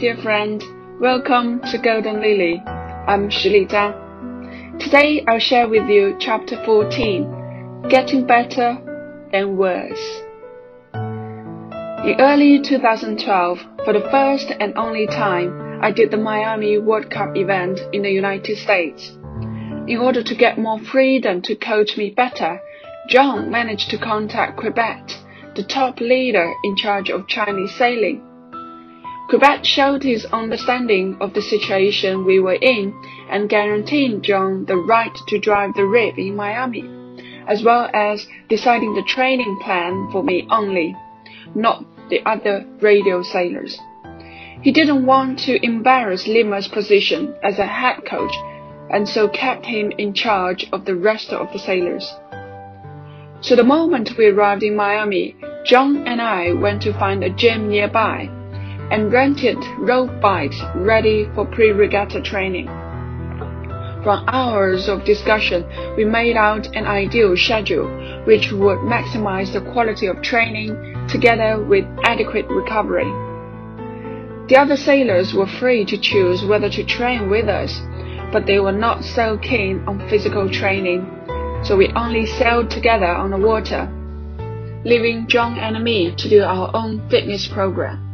Dear friend. Welcome to Golden Lily. I'm Shili Zhang. Today I'll share with you chapter 14, Getting Better Than Worse. In early 2012, for the first and only time, I did the Miami World Cup event in the United States. In order to get more freedom to coach me better, John managed to contact Quebec, the top leader in charge of Chinese sailing. Quebec showed his understanding of the situation we were in and guaranteed John the right to drive the RIB in Miami, as well as deciding the training plan for me only, not the other radial sailors. He didn't want to embarrass Lima's position as a head coach and so kept him in charge of the rest of the sailors. So the moment we arrived in Miami, John and I went to find a gym nearby and rented road bikes ready for pre-regatta training. From hours of discussion, we made out an ideal schedule which would maximize the quality of training together with adequate recovery. The other sailors were free to choose whether to train with us but they were not so keen on physical training, so we only sailed together on the water, leaving John and me to do our own fitness program.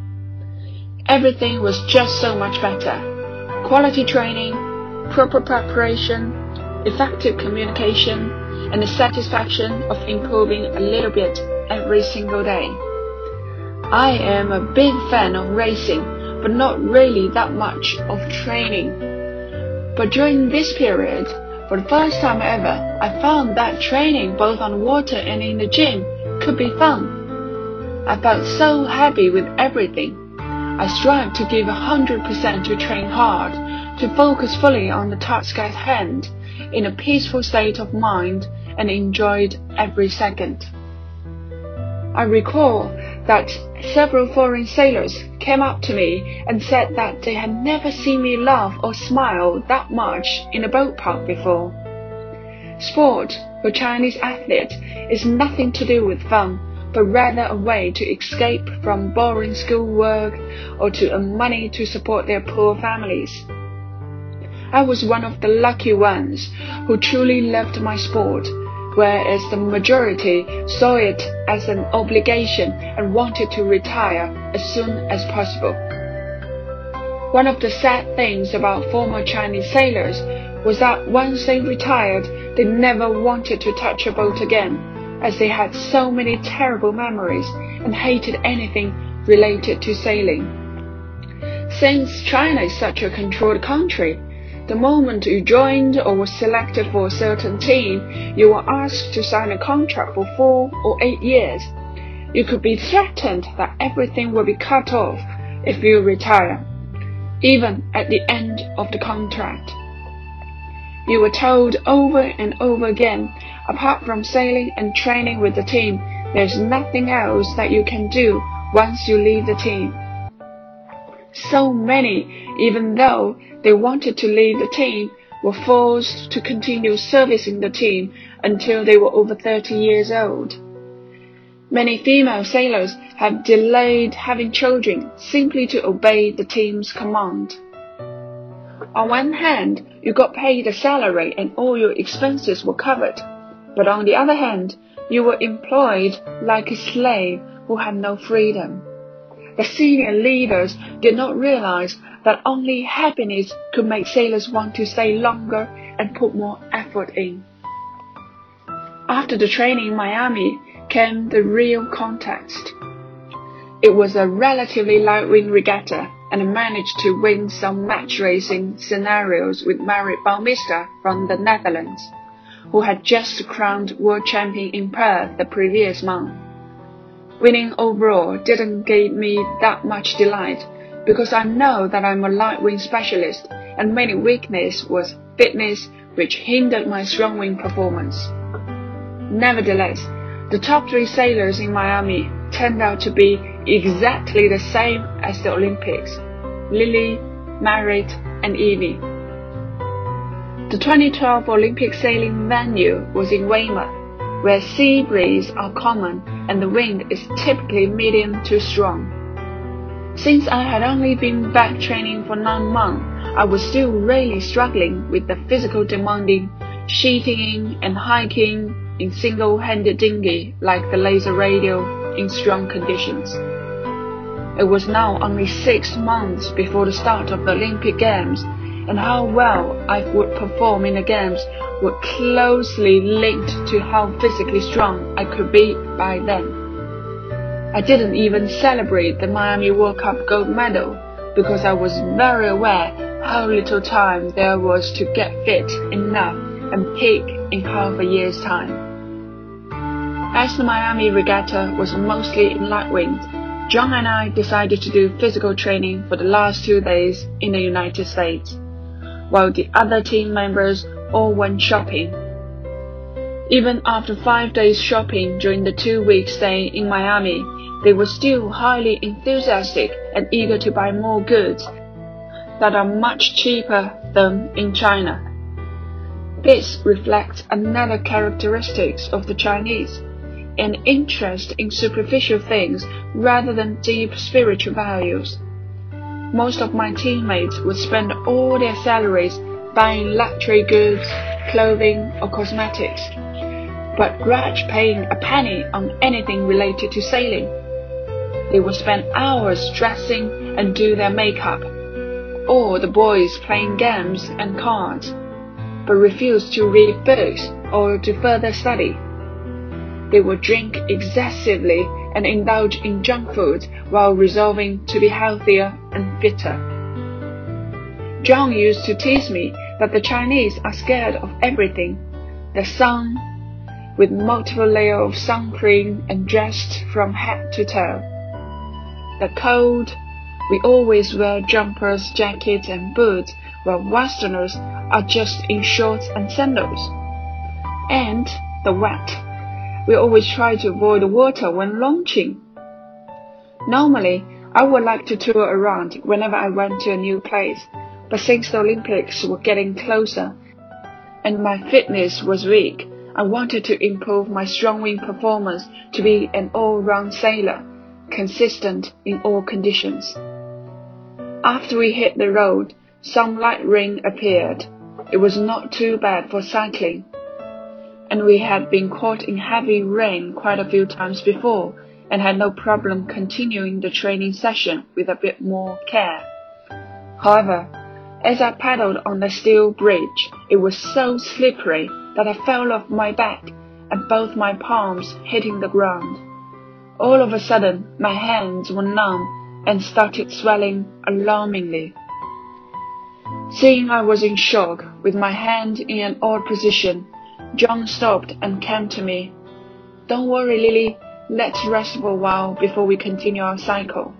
Everything was just so much better. Quality training, proper preparation, effective communication, and the satisfaction of improving a little bit every single day. I am a big fan of racing, but not really that much of training but during this period, for the first time ever, I found that training both on water and in the gym could be fun. I felt so happy with everything. I strive to give 100% to train hard, to focus fully on the task at hand, in a peaceful state of mind, and enjoyed every second. I recall that several foreign sailors came up to me and said that they had never seen me laugh or smile that much in a boat park before. Sport for Chinese athletes is nothing to do with fun, but rather a way to escape from boring schoolwork or to earn money to support their poor families. I was one of the lucky ones who truly loved my sport whereas the majority saw it as an obligation and wanted to retire as soon as possible. One of the sad things about former Chinese sailors was that once they retired, they never wanted to touch a boat again, as they had so many terrible memories and hated anything related to sailing. Since China is such a controlled country, the moment you joined or were selected for a certain team, you were asked to sign a contract for four or eight years. You could be threatened that everything will be cut off if you retire, even at the end of the contract. You were told over and over again, apart from sailing and training with the team, there's nothing else that you can do once you leave the team. So many, even though they wanted to leave the team, were forced to continue servicing the team until they were over 30 years old. Many female sailors have delayed having children simply to obey the team's command. On one hand, you got paid a salary and all your expenses were covered. But on the other hand, you were employed like a slave who had no freedom. The senior leaders did not realize that only happiness could make sailors want to stay longer and put more effort in. After the training in Miami came the real context. It was a relatively light wind regatta and managed to win some match racing scenarios with Marit Bouwmeester from the Netherlands, who had just crowned world champion in Perth the previous month. Winning overall didn't give me that much delight because I know that I'm a light wind specialist and main weakness was fitness which hindered my strong wind performance. Nevertheless, the top three sailors in Miami turned out to be exactly the same as the Olympics. Lily, Marit, and Evi. The 2012 Olympic sailing venue was in Weymouth where sea breeze are common and the wind is typically medium to strong. Since I had only been back training for nine months, I was still really struggling with the physical demanding sheeting and hiking in single-handed dinghy like the laser radial in strong conditions. It was now only six months before the start of the Olympic Games, and how well I would perform in the Games were closely linked to how physically strong I could be by then. I didn't even celebrate the Miami World Cup gold medal because I was very aware how little time there was to get fit enough and peak in half a year's time. As the Miami regatta was mostly in light wind, John and I decided to do physical training for the last two days in the United States, while the other team members all went shopping. Even after five days shopping during the two week stay in Miami, they were still highly enthusiastic and eager to buy more goods that are much cheaper than in China. This reflects another characteristic of the Chinese, an interest in superficial things rather than deep spiritual values. Most of my teammates would spend all their salaries buying luxury goods, clothing, or cosmetics, but grudge paying a penny on anything related to sailing. They would spend hours dressing and do their makeup, or the boys playing games and cards, but refused to read books or to further study. They would drink excessively and indulge in junk food while resolving to be healthier and fitter. John used to tease me that the Chinese are scared of everything the sun, with multiple layers of sun cream and dressed from head to toe the cold, we always wear jumpers, jackets, and boots, while Westerners are just in shorts and sandals. And the wet. We always try to avoid water when launching. Normally, I would like to tour around whenever I went to a new place, but since the Olympics were getting closer and my fitness was weak, I wanted to improve my strong wind performance to be an all-round sailor consistent in all conditions. After we hit the road, some light rain appeared. It was not too bad for cycling, and we had been caught in heavy rain quite a few times before and had no problem continuing the training session with a bit more care. However, as I paddled on the steel bridge, it was so slippery that I fell off my back and both my palms hitting the ground. All of a sudden, my hands were numb and started swelling alarmingly. Seeing I was in shock, with my hand in an odd position, John stopped and came to me. Don't worry, Lily. Let's rest for a while before we continue our cycle.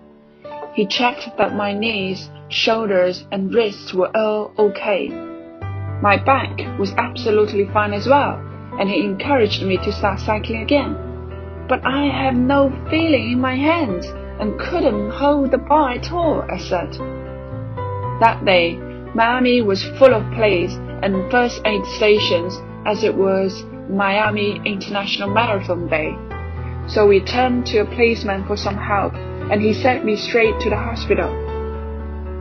He checked that my knees, shoulders, and wrists were all okay. My back was absolutely fine as well, and he encouraged me to start cycling again but I have no feeling in my hands and couldn't hold the bar at all, I said. That day, Miami was full of plays and first aid stations as it was Miami International Marathon Day. So we turned to a policeman for some help and he sent me straight to the hospital.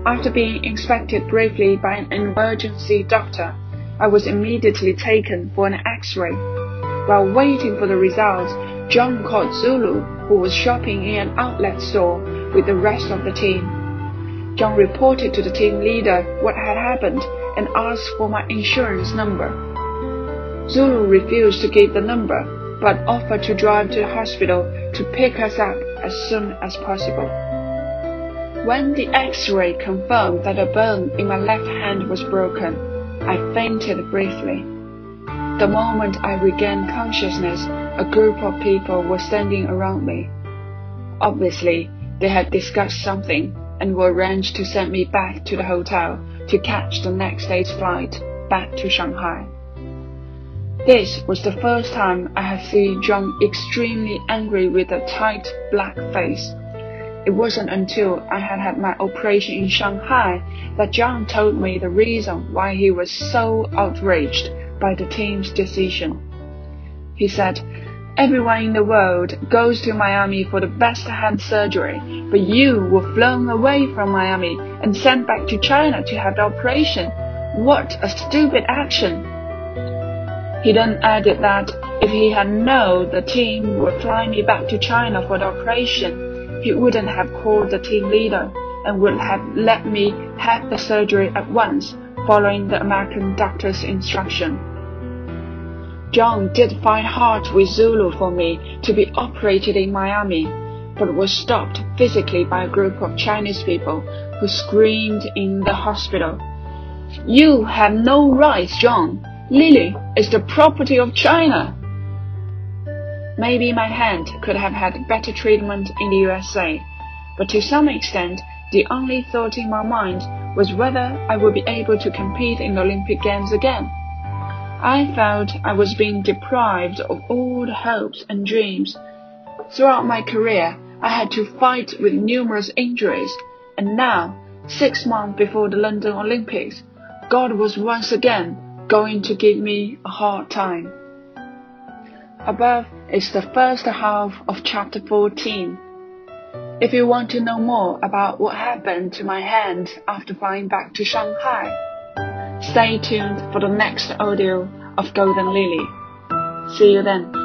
After being inspected briefly by an emergency doctor, I was immediately taken for an x-ray. While waiting for the results, John called Zulu, who was shopping in an outlet store with the rest of the team. John reported to the team leader what had happened and asked for my insurance number. Zulu refused to give the number, but offered to drive to the hospital to pick us up as soon as possible. When the x-ray confirmed that a bone in my left hand was broken, I fainted briefly. The moment I regained consciousness, a group of people were standing around me. Obviously, they had discussed something and were arranged to send me back to the hotel to catch the next day's flight back to Shanghai. This was the first time I had seen John extremely angry with a tight black face. It wasn't until I had had my operation in Shanghai that John told me the reason why he was so outraged by the team's decision. He said, Everyone in the world goes to Miami for the best hand surgery, but you were flown away from Miami and sent back to China to have the operation. What a stupid action! He then added that if he had known the team would fly me back to China for the operation, he wouldn't have called the team leader and would have let me have the surgery at once, following the American doctor's instruction. John did fight hard with Zulu for me to be operated in Miami, but was stopped physically by a group of Chinese people who screamed in the hospital. You have no rights, John. Lily is the property of China. Maybe my hand could have had better treatment in the USA, but to some extent, the only thought in my mind was whether I would be able to compete in the Olympic Games again. I felt I was being deprived of all the hopes and dreams. Throughout my career, I had to fight with numerous injuries, and now, six months before the London Olympics, God was once again going to give me a hard time. Above is the first half of chapter 14. If you want to know more about what happened to my hand after flying back to Shanghai, Stay tuned for the next audio of Golden Lily. See you then.